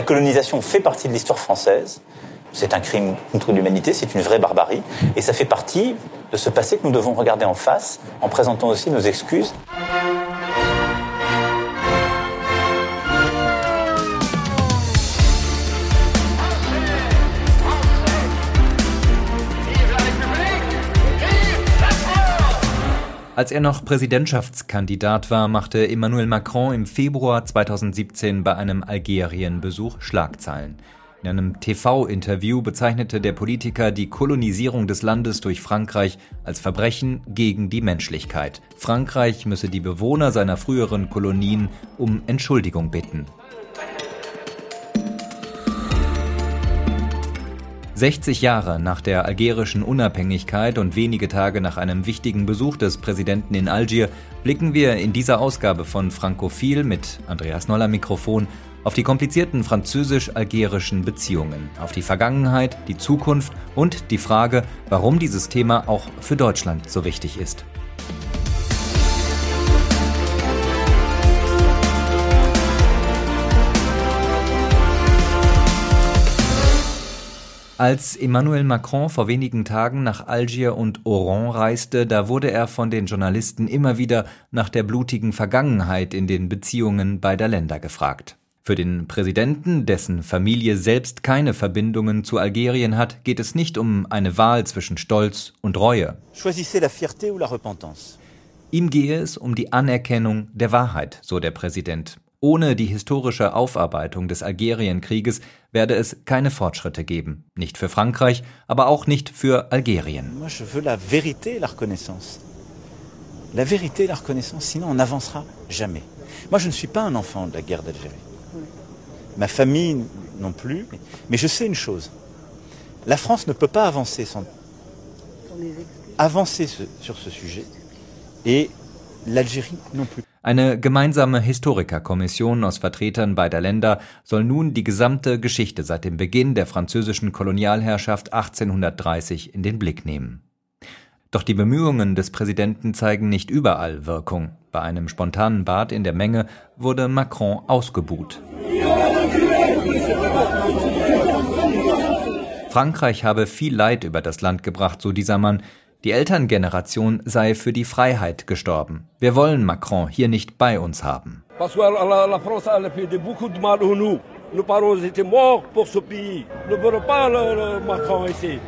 La colonisation fait partie de l'histoire française. C'est un crime contre l'humanité, c'est une vraie barbarie. Et ça fait partie de ce passé que nous devons regarder en face en présentant aussi nos excuses. Als er noch Präsidentschaftskandidat war, machte Emmanuel Macron im Februar 2017 bei einem Algerien-Besuch Schlagzeilen. In einem TV-Interview bezeichnete der Politiker die Kolonisierung des Landes durch Frankreich als Verbrechen gegen die Menschlichkeit. Frankreich müsse die Bewohner seiner früheren Kolonien um Entschuldigung bitten. 60 Jahre nach der algerischen Unabhängigkeit und wenige Tage nach einem wichtigen Besuch des Präsidenten in Algier blicken wir in dieser Ausgabe von Frankophil mit Andreas Noller Mikrofon auf die komplizierten französisch-algerischen Beziehungen, auf die Vergangenheit, die Zukunft und die Frage, warum dieses Thema auch für Deutschland so wichtig ist. Als Emmanuel Macron vor wenigen Tagen nach Algier und Oran reiste, da wurde er von den Journalisten immer wieder nach der blutigen Vergangenheit in den Beziehungen beider Länder gefragt. Für den Präsidenten, dessen Familie selbst keine Verbindungen zu Algerien hat, geht es nicht um eine Wahl zwischen Stolz und Reue. Ihm gehe es um die Anerkennung der Wahrheit, so der Präsident, ohne die historische Aufarbeitung des Algerienkrieges werde es keine Fortschritte geben. Nicht für Frankreich, aber auch nicht für Algerien. Moi, je veux la vérité et la reconnaissance. La vérité et la reconnaissance, sinon on n'avancera jamais. Moi, je ne suis pas un enfant de la guerre d'Algérie. Ma famille non plus. Mais je sais une chose. La France ne peut pas avancer sans avancer sur ce sujet. Et. Eine gemeinsame Historikerkommission aus Vertretern beider Länder soll nun die gesamte Geschichte seit dem Beginn der französischen Kolonialherrschaft 1830 in den Blick nehmen. Doch die Bemühungen des Präsidenten zeigen nicht überall Wirkung. Bei einem spontanen Bad in der Menge wurde Macron ausgebuht. Frankreich habe viel Leid über das Land gebracht, so dieser Mann. Die Elterngeneration sei für die Freiheit gestorben. Wir wollen Macron hier nicht bei uns haben.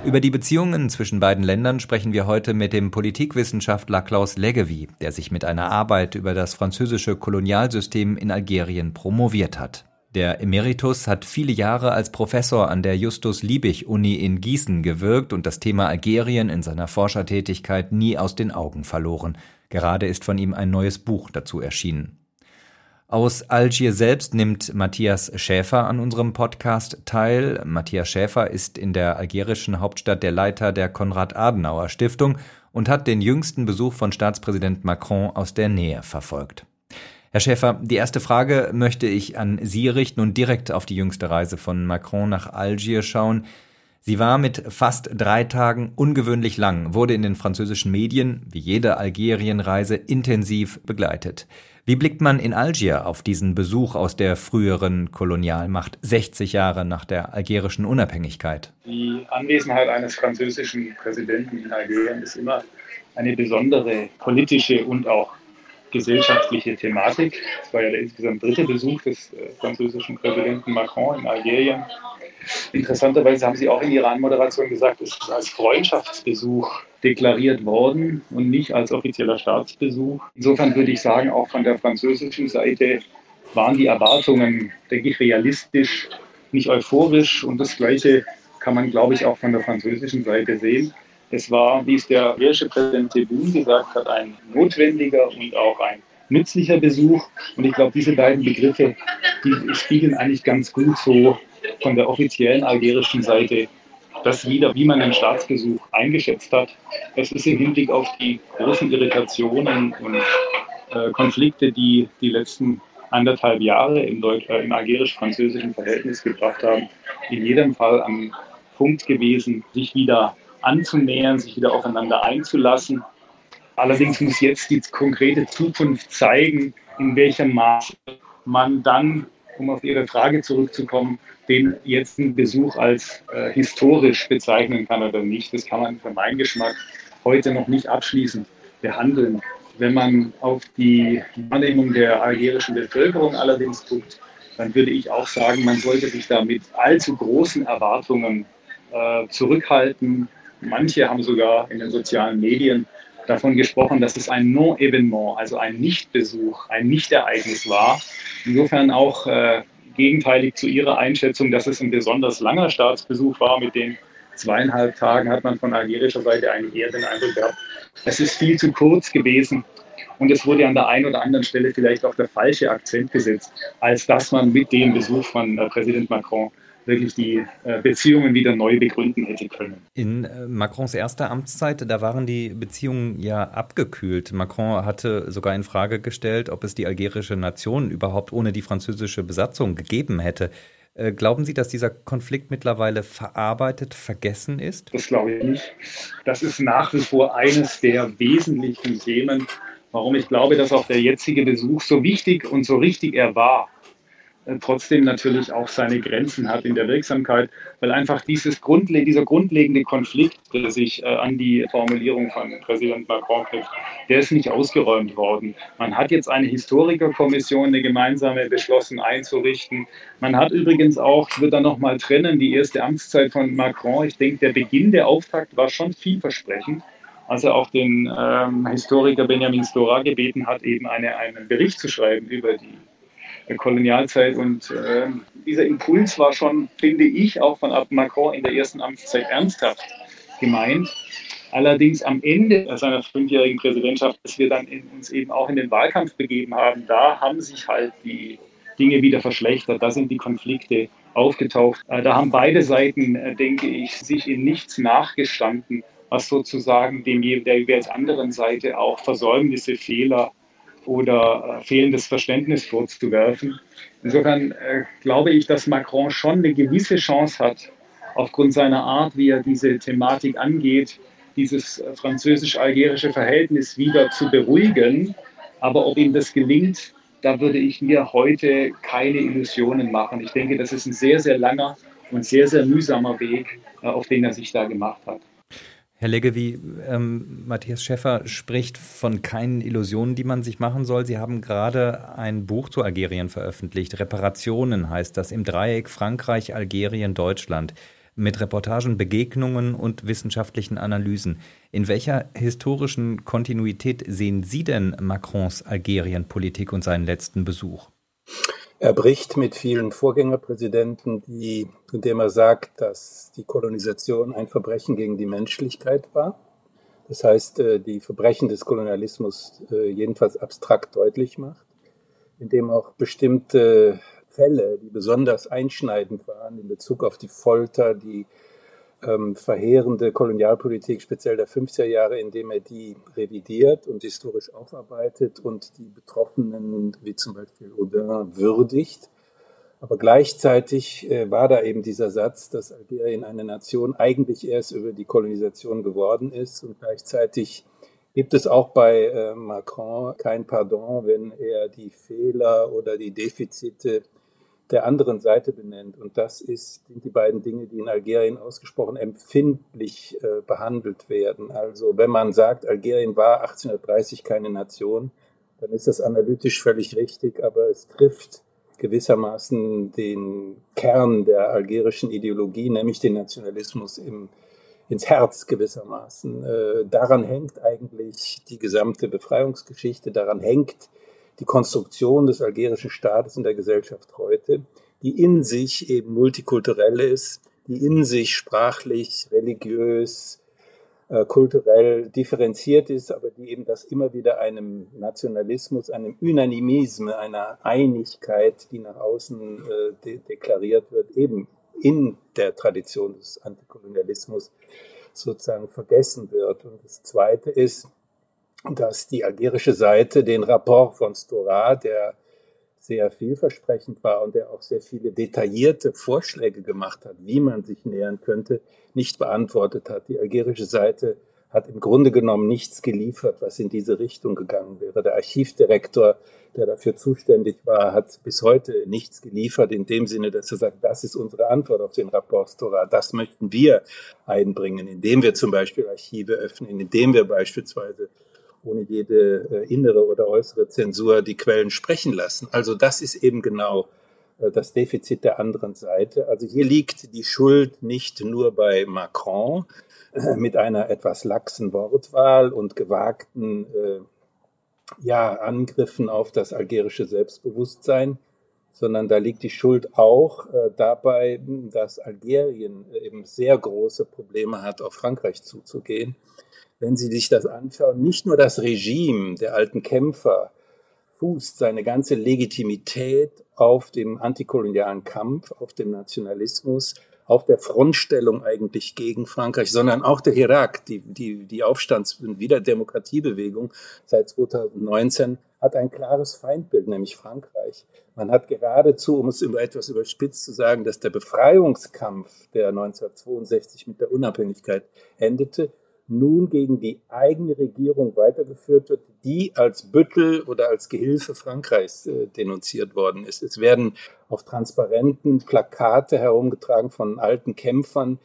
Über die Beziehungen zwischen beiden Ländern sprechen wir heute mit dem Politikwissenschaftler Klaus Leggevi, der sich mit einer Arbeit über das französische Kolonialsystem in Algerien promoviert hat. Der Emeritus hat viele Jahre als Professor an der Justus-Liebig-Uni in Gießen gewirkt und das Thema Algerien in seiner Forschertätigkeit nie aus den Augen verloren. Gerade ist von ihm ein neues Buch dazu erschienen. Aus Algier selbst nimmt Matthias Schäfer an unserem Podcast teil. Matthias Schäfer ist in der algerischen Hauptstadt der Leiter der Konrad-Adenauer-Stiftung und hat den jüngsten Besuch von Staatspräsident Macron aus der Nähe verfolgt. Herr Schäfer, die erste Frage möchte ich an Sie richten und direkt auf die jüngste Reise von Macron nach Algier schauen. Sie war mit fast drei Tagen ungewöhnlich lang, wurde in den französischen Medien, wie jede Algerienreise, intensiv begleitet. Wie blickt man in Algier auf diesen Besuch aus der früheren Kolonialmacht 60 Jahre nach der algerischen Unabhängigkeit? Die Anwesenheit eines französischen Präsidenten in Algerien ist immer eine besondere politische und auch gesellschaftliche Thematik. Es war ja der insgesamt dritte Besuch des äh, französischen Präsidenten Macron in Algerien. Interessanterweise haben Sie auch in Ihrer Anmoderation gesagt, es ist als Freundschaftsbesuch deklariert worden und nicht als offizieller Staatsbesuch. Insofern würde ich sagen, auch von der französischen Seite waren die Erwartungen, denke ich, realistisch, nicht euphorisch. Und das Gleiche kann man, glaube ich, auch von der französischen Seite sehen. Es war, wie es der irische Präsident Tebboune gesagt hat, ein notwendiger und auch ein nützlicher Besuch. Und ich glaube, diese beiden Begriffe, die spiegeln eigentlich ganz gut so von der offiziellen algerischen Seite das wieder, wie man den Staatsbesuch eingeschätzt hat. Es ist im Hinblick auf die großen Irritationen und äh, Konflikte, die die letzten anderthalb Jahre im, äh, im algerisch-französischen Verhältnis gebracht haben, in jedem Fall am Punkt gewesen, sich wieder anzunähern, sich wieder aufeinander einzulassen. Allerdings muss jetzt die konkrete Zukunft zeigen, in welchem Maße man dann um auf Ihre Frage zurückzukommen, den jetzt einen Besuch als äh, historisch bezeichnen kann oder nicht. Das kann man für meinen Geschmack heute noch nicht abschließend behandeln. Wenn man auf die Wahrnehmung der algerischen Bevölkerung allerdings guckt, dann würde ich auch sagen, man sollte sich da mit allzu großen Erwartungen äh, zurückhalten. Manche haben sogar in den sozialen Medien davon gesprochen, dass es ein Non-Evenement, also ein Nichtbesuch, ein Nichtereignis war. Insofern auch äh, gegenteilig zu Ihrer Einschätzung, dass es ein besonders langer Staatsbesuch war. Mit den zweieinhalb Tagen hat man von algerischer Seite eigentlich eher den Eindruck gehabt, es ist viel zu kurz gewesen. Und es wurde an der einen oder anderen Stelle vielleicht auch der falsche Akzent gesetzt, als dass man mit dem Besuch von äh, Präsident Macron wirklich die äh, Beziehungen wieder neu begründen hätte können. In äh, Macrons erster Amtszeit, da waren die Beziehungen ja abgekühlt. Macron hatte sogar in Frage gestellt, ob es die algerische Nation überhaupt ohne die französische Besatzung gegeben hätte. Äh, glauben Sie, dass dieser Konflikt mittlerweile verarbeitet, vergessen ist? Das glaube ich nicht. Das ist nach wie vor eines der wesentlichen Themen, warum ich glaube, dass auch der jetzige Besuch so wichtig und so richtig er war trotzdem natürlich auch seine Grenzen hat in der Wirksamkeit, weil einfach dieses Grundle dieser grundlegende Konflikt, der sich äh, an die Formulierung von Präsident Macron knüpft, der ist nicht ausgeräumt worden. Man hat jetzt eine Historikerkommission, eine gemeinsame beschlossen einzurichten. Man hat übrigens auch, ich würde da nochmal trennen, die erste Amtszeit von Macron. Ich denke, der Beginn der Auftakt war schon vielversprechend als er auch den ähm, Historiker Benjamin Stora gebeten hat, eben eine, einen Bericht zu schreiben über die der Kolonialzeit. Und äh, dieser Impuls war schon, finde ich, auch von Macron in der ersten Amtszeit ernsthaft gemeint. Allerdings am Ende seiner fünfjährigen Präsidentschaft, dass wir dann in, uns eben auch in den Wahlkampf begeben haben, da haben sich halt die Dinge wieder verschlechtert. Da sind die Konflikte aufgetaucht. Äh, da haben beide Seiten, äh, denke ich, sich in nichts nachgestanden, was sozusagen dem der jeweils anderen Seite auch Versäumnisse, Fehler oder äh, fehlendes Verständnis vorzuwerfen. Insofern äh, glaube ich, dass Macron schon eine gewisse Chance hat, aufgrund seiner Art, wie er diese Thematik angeht, dieses französisch-algerische Verhältnis wieder zu beruhigen. Aber ob ihm das gelingt, da würde ich mir heute keine Illusionen machen. Ich denke, das ist ein sehr, sehr langer und sehr, sehr mühsamer Weg, äh, auf den er sich da gemacht hat. Herr Leggevi, ähm, Matthias Schäffer spricht von keinen Illusionen, die man sich machen soll. Sie haben gerade ein Buch zu Algerien veröffentlicht. Reparationen heißt das im Dreieck Frankreich, Algerien, Deutschland. Mit Reportagen, Begegnungen und wissenschaftlichen Analysen. In welcher historischen Kontinuität sehen Sie denn Macrons Algerienpolitik und seinen letzten Besuch? Er bricht mit vielen Vorgängerpräsidenten, die, indem er sagt, dass die Kolonisation ein Verbrechen gegen die Menschlichkeit war. Das heißt, äh, die Verbrechen des Kolonialismus äh, jedenfalls abstrakt deutlich macht, indem auch bestimmte Fälle, die besonders einschneidend waren in Bezug auf die Folter, die ähm, verheerende Kolonialpolitik, speziell der 50er Jahre, indem er die revidiert und historisch aufarbeitet und die Betroffenen, wie zum Beispiel Audin, würdigt. Aber gleichzeitig äh, war da eben dieser Satz, dass Algerien eine Nation eigentlich erst über die Kolonisation geworden ist. Und gleichzeitig gibt es auch bei äh, Macron kein Pardon, wenn er die Fehler oder die Defizite der anderen Seite benennt. Und das ist, sind die beiden Dinge, die in Algerien ausgesprochen empfindlich äh, behandelt werden. Also wenn man sagt, Algerien war 1830 keine Nation, dann ist das analytisch völlig richtig, aber es trifft gewissermaßen den Kern der algerischen Ideologie, nämlich den Nationalismus im, ins Herz gewissermaßen. Äh, daran hängt eigentlich die gesamte Befreiungsgeschichte, daran hängt die Konstruktion des algerischen Staates in der Gesellschaft heute, die in sich eben multikulturell ist, die in sich sprachlich, religiös, äh, kulturell differenziert ist, aber die eben das immer wieder einem Nationalismus, einem Unanimisme, einer Einigkeit, die nach außen äh, de deklariert wird, eben in der Tradition des Antikolonialismus sozusagen vergessen wird. Und das Zweite ist, dass die algerische Seite den Rapport von Stora, der sehr vielversprechend war und der auch sehr viele detaillierte Vorschläge gemacht hat, wie man sich nähern könnte, nicht beantwortet hat. Die algerische Seite hat im Grunde genommen nichts geliefert, was in diese Richtung gegangen wäre. Der Archivdirektor, der dafür zuständig war, hat bis heute nichts geliefert in dem Sinne, dass er sagt, das ist unsere Antwort auf den Rapport Stora, das möchten wir einbringen, indem wir zum Beispiel Archive öffnen, indem wir beispielsweise ohne jede äh, innere oder äußere Zensur die Quellen sprechen lassen. Also das ist eben genau äh, das Defizit der anderen Seite. Also hier liegt die Schuld nicht nur bei Macron, mit einer etwas laxen Wortwahl und gewagten äh, ja, Angriffen auf das algerische Selbstbewusstsein, sondern da liegt die Schuld auch äh, dabei, dass Algerien eben sehr große Probleme hat, auf Frankreich zuzugehen. Wenn Sie sich das anschauen, nicht nur das Regime der alten Kämpfer fußt seine ganze Legitimität auf dem antikolonialen Kampf, auf dem Nationalismus, auf der Frontstellung eigentlich gegen Frankreich, sondern auch der Irak, die, die, die Aufstands- und Wiederdemokratiebewegung seit 2019 hat ein klares Feindbild, nämlich Frankreich. Man hat geradezu, um es etwas überspitzt zu sagen, dass der Befreiungskampf, der 1962 mit der Unabhängigkeit endete, nun gegen die eigene Regierung weitergeführt wird, die als Büttel oder als Gehilfe Frankreichs äh, denunziert worden ist. Es werden auf transparenten Plakate herumgetragen von alten Kämpfern,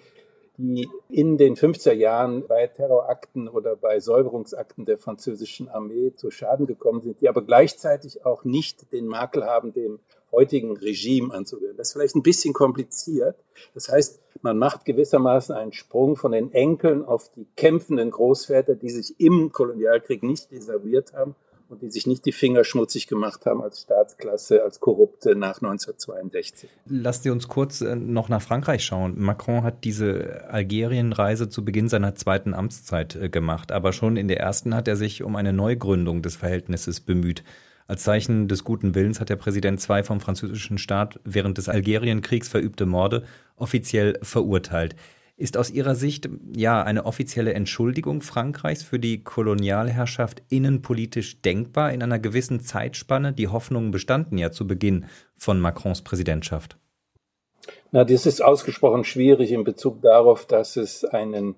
die in den 50er Jahren bei Terrorakten oder bei Säuberungsakten der französischen Armee zu Schaden gekommen sind, die aber gleichzeitig auch nicht den Makel haben, dem heutigen Regime anzugehören. Das ist vielleicht ein bisschen kompliziert. Das heißt, man macht gewissermaßen einen Sprung von den Enkeln auf die kämpfenden Großväter, die sich im Kolonialkrieg nicht desavouiert haben und die sich nicht die Finger schmutzig gemacht haben als Staatsklasse, als Korrupte nach 1962. Lasst Sie uns kurz äh, noch nach Frankreich schauen. Macron hat diese Algerienreise zu Beginn seiner zweiten Amtszeit äh, gemacht, aber schon in der ersten hat er sich um eine Neugründung des Verhältnisses bemüht. Als Zeichen des guten Willens hat der Präsident zwei vom französischen Staat während des Algerienkriegs verübte Morde offiziell verurteilt. Ist aus Ihrer Sicht ja eine offizielle Entschuldigung Frankreichs für die Kolonialherrschaft innenpolitisch denkbar in einer gewissen Zeitspanne? Die Hoffnungen bestanden ja zu Beginn von Macrons Präsidentschaft. Na, das ist ausgesprochen schwierig in Bezug darauf, dass es einen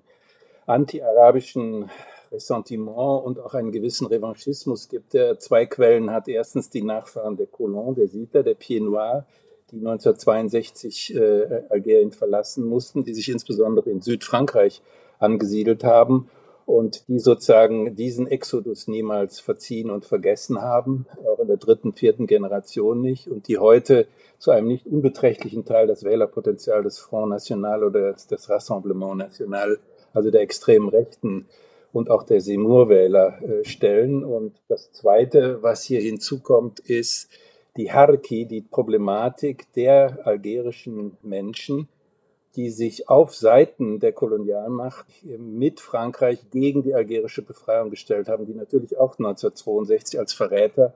anti-arabischen Ressentiment und auch einen gewissen Revanchismus gibt, der zwei Quellen hat. Erstens die Nachfahren der Colons, der Sita, der Pied Noir, die 1962 äh, Algerien verlassen mussten, die sich insbesondere in Südfrankreich angesiedelt haben und die sozusagen diesen Exodus niemals verziehen und vergessen haben, auch in der dritten, vierten Generation nicht, und die heute zu einem nicht unbeträchtlichen Teil das Wählerpotenzial des Front National oder des Rassemblement National, also der extremen Rechten, und auch der Seymour-Wähler äh, stellen. Und das Zweite, was hier hinzukommt, ist die Harki, die Problematik der algerischen Menschen, die sich auf Seiten der Kolonialmacht mit Frankreich gegen die algerische Befreiung gestellt haben, die natürlich auch 1962 als Verräter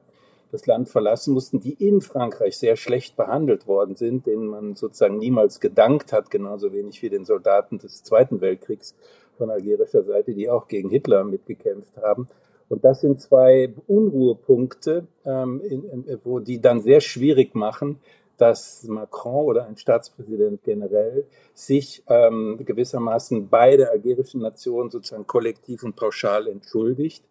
das Land verlassen mussten, die in Frankreich sehr schlecht behandelt worden sind, denen man sozusagen niemals gedankt hat, genauso wenig wie den Soldaten des Zweiten Weltkriegs von algerischer Seite, die auch gegen Hitler mitgekämpft haben. Und das sind zwei Unruhepunkte, ähm, in, in, wo die dann sehr schwierig machen, dass Macron oder ein Staatspräsident generell sich ähm, gewissermaßen bei der algerischen Nation sozusagen kollektiv und pauschal entschuldigt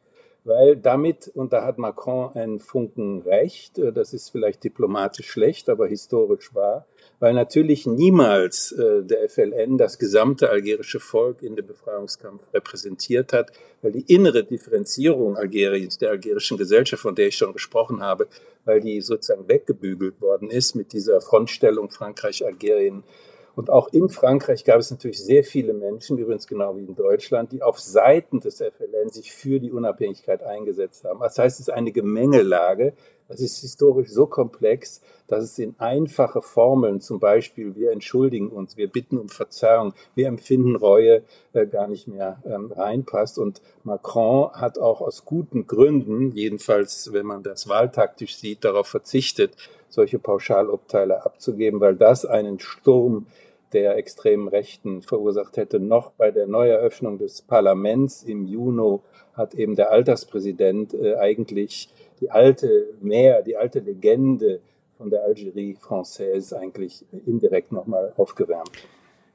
weil damit, und da hat Macron einen Funken recht, äh, das ist vielleicht diplomatisch schlecht, aber historisch wahr, weil natürlich niemals äh, der FLN das gesamte algerische Volk in dem Befreiungskampf repräsentiert hat, weil die innere Differenzierung Algeriens, der algerischen Gesellschaft, von der ich schon gesprochen habe, weil die sozusagen weggebügelt worden ist mit dieser Frontstellung Frankreich-Algerien und auch in Frankreich gab es natürlich sehr viele Menschen, übrigens genau wie in Deutschland, die auf Seiten des FLN sich für die Unabhängigkeit eingesetzt haben. Das heißt, es ist eine Gemengelage. Das ist historisch so komplex, dass es in einfache Formeln, zum Beispiel wir entschuldigen uns, wir bitten um Verzeihung, wir empfinden Reue, äh, gar nicht mehr ähm, reinpasst. Und Macron hat auch aus guten Gründen, jedenfalls wenn man das wahltaktisch sieht, darauf verzichtet, solche Pauschalurteile abzugeben, weil das einen Sturm der extremen Rechten verursacht hätte. Noch bei der Neueröffnung des Parlaments im Juni hat eben der Alterspräsident äh, eigentlich die alte Mehr, die alte Legende von der Algerie Française eigentlich indirekt nochmal aufgewärmt.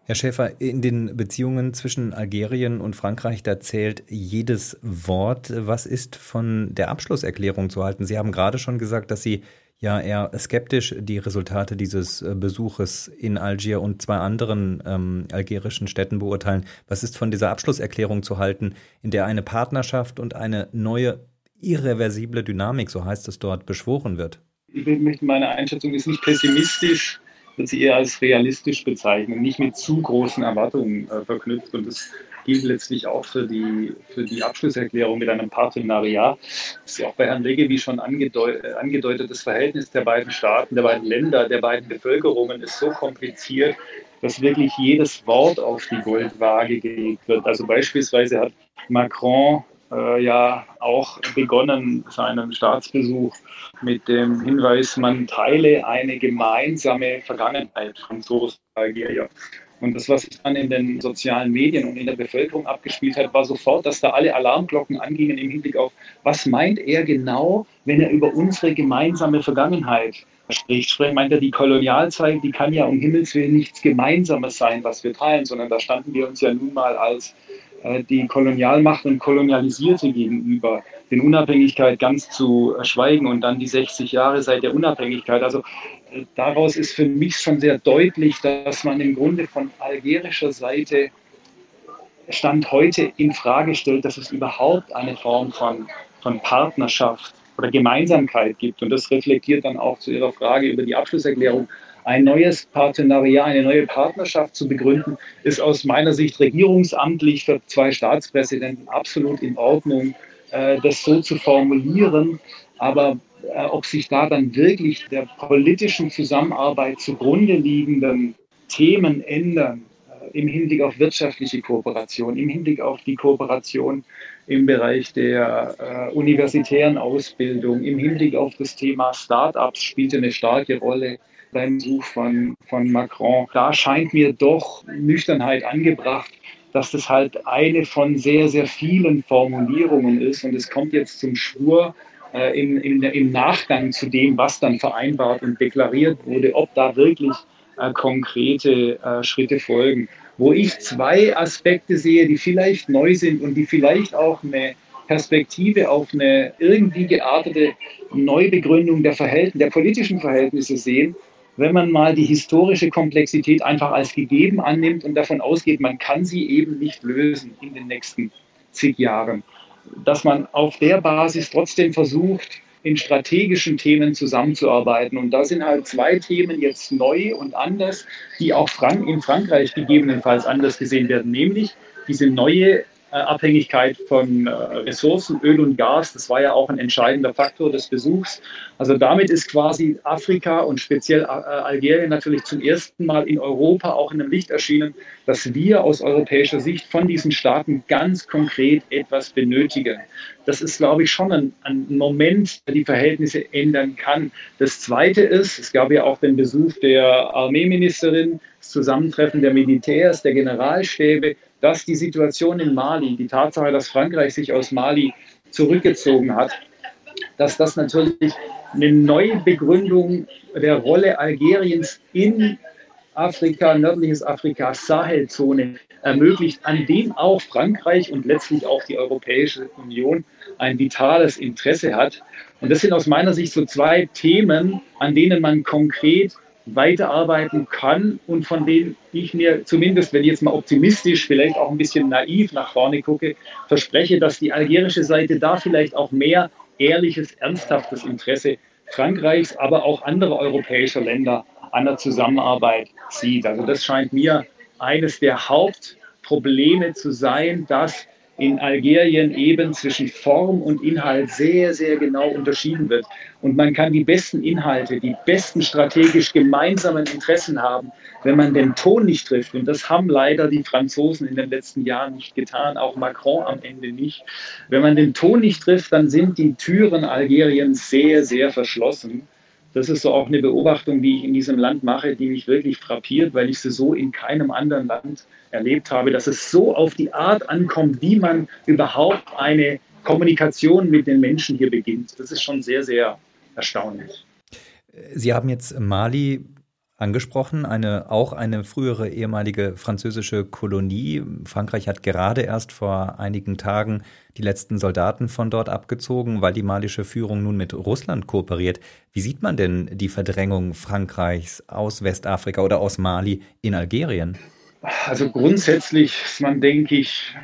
Herr Schäfer, in den Beziehungen zwischen Algerien und Frankreich, da zählt jedes Wort. Was ist von der Abschlusserklärung zu halten? Sie haben gerade schon gesagt, dass Sie ja eher skeptisch die Resultate dieses äh, Besuches in Algier und zwei anderen ähm, algerischen Städten beurteilen. Was ist von dieser Abschlusserklärung zu halten, in der eine Partnerschaft und eine neue irreversible Dynamik, so heißt es dort, beschworen wird? Ich möchte meine Einschätzung ist nicht pessimistisch, würde sie eher als realistisch bezeichnen, nicht mit zu großen Erwartungen äh, verknüpft. Und das gilt letztlich auch für die, für die Abschlusserklärung mit einem Partenariat. Das ist ja auch bei Herrn Legevi schon angedeut, äh, angedeutet, das Verhältnis der beiden Staaten, der beiden Länder, der beiden Bevölkerungen ist so kompliziert, dass wirklich jedes Wort auf die Goldwaage gelegt wird. Also beispielsweise hat Macron äh, ja auch begonnen, seinen Staatsbesuch mit dem Hinweis, man teile eine gemeinsame Vergangenheit von Soros Algerier. Und das, was sich dann in den sozialen Medien und in der Bevölkerung abgespielt hat, war sofort, dass da alle Alarmglocken angingen im Hinblick auf, was meint er genau, wenn er über unsere gemeinsame Vergangenheit spricht. Sprich, meint er, die Kolonialzeit, die kann ja um Himmels Willen nichts Gemeinsames sein, was wir teilen, sondern da standen wir uns ja nun mal als äh, die Kolonialmacht und Kolonialisierte gegenüber, den Unabhängigkeit ganz zu schweigen und dann die 60 Jahre seit der Unabhängigkeit. Also äh, daraus ist für mich schon sehr deutlich, dass man im Grunde von algerischer Seite Stand heute in Frage stellt, dass es überhaupt eine Form von, von Partnerschaft oder Gemeinsamkeit gibt. Und das reflektiert dann auch zu Ihrer Frage über die Abschlusserklärung ein neues Partenariat, eine neue Partnerschaft zu begründen, ist aus meiner Sicht regierungsamtlich für zwei Staatspräsidenten absolut in Ordnung, äh, das so zu formulieren. Aber äh, ob sich da dann wirklich der politischen Zusammenarbeit zugrunde liegenden Themen ändern, äh, im Hinblick auf wirtschaftliche Kooperation, im Hinblick auf die Kooperation im Bereich der äh, universitären Ausbildung, im Hinblick auf das Thema Start-ups spielte eine starke Rolle beim Besuch von, von Macron. Da scheint mir doch Nüchternheit angebracht, dass das halt eine von sehr, sehr vielen Formulierungen ist. Und es kommt jetzt zum Schwur äh, in, in, im Nachgang zu dem, was dann vereinbart und deklariert wurde, ob da wirklich äh, konkrete äh, Schritte folgen. Wo ich zwei Aspekte sehe, die vielleicht neu sind und die vielleicht auch eine Perspektive auf eine irgendwie geartete Neubegründung der, Verhältnisse, der politischen Verhältnisse sehen, wenn man mal die historische Komplexität einfach als gegeben annimmt und davon ausgeht, man kann sie eben nicht lösen in den nächsten zig Jahren. Dass man auf der Basis trotzdem versucht, in strategischen Themen zusammenzuarbeiten. Und da sind halt zwei Themen jetzt neu und anders, die auch in Frankreich gegebenenfalls anders gesehen werden, nämlich diese neue Abhängigkeit von äh, Ressourcen, Öl und Gas. Das war ja auch ein entscheidender Faktor des Besuchs. Also damit ist quasi Afrika und speziell äh, Algerien natürlich zum ersten Mal in Europa auch in einem Licht erschienen, dass wir aus europäischer Sicht von diesen Staaten ganz konkret etwas benötigen. Das ist, glaube ich, schon ein, ein Moment, der die Verhältnisse ändern kann. Das Zweite ist, es gab ja auch den Besuch der Armeeministerin, das Zusammentreffen der Militärs, der Generalstäbe dass die Situation in Mali, die Tatsache, dass Frankreich sich aus Mali zurückgezogen hat, dass das natürlich eine neue Begründung der Rolle Algeriens in Afrika, nördliches Afrika, Sahelzone ermöglicht, an dem auch Frankreich und letztlich auch die Europäische Union ein vitales Interesse hat. Und das sind aus meiner Sicht so zwei Themen, an denen man konkret weiterarbeiten kann und von denen ich mir zumindest, wenn ich jetzt mal optimistisch, vielleicht auch ein bisschen naiv nach vorne gucke, verspreche, dass die algerische Seite da vielleicht auch mehr ehrliches, ernsthaftes Interesse Frankreichs, aber auch anderer europäischer Länder an der Zusammenarbeit sieht. Also das scheint mir eines der Hauptprobleme zu sein, dass in Algerien eben zwischen Form und Inhalt sehr, sehr genau unterschieden wird. Und man kann die besten Inhalte, die besten strategisch gemeinsamen Interessen haben, wenn man den Ton nicht trifft. Und das haben leider die Franzosen in den letzten Jahren nicht getan, auch Macron am Ende nicht. Wenn man den Ton nicht trifft, dann sind die Türen Algeriens sehr, sehr verschlossen. Das ist so auch eine Beobachtung, die ich in diesem Land mache, die mich wirklich frappiert, weil ich sie so in keinem anderen Land erlebt habe, dass es so auf die Art ankommt, wie man überhaupt eine Kommunikation mit den Menschen hier beginnt. Das ist schon sehr, sehr erstaunlich. Sie haben jetzt Mali angesprochen, eine, auch eine frühere ehemalige französische Kolonie. Frankreich hat gerade erst vor einigen Tagen die letzten Soldaten von dort abgezogen, weil die malische Führung nun mit Russland kooperiert. Wie sieht man denn die Verdrängung Frankreichs aus Westafrika oder aus Mali in Algerien? Also grundsätzlich ist man, denke ich,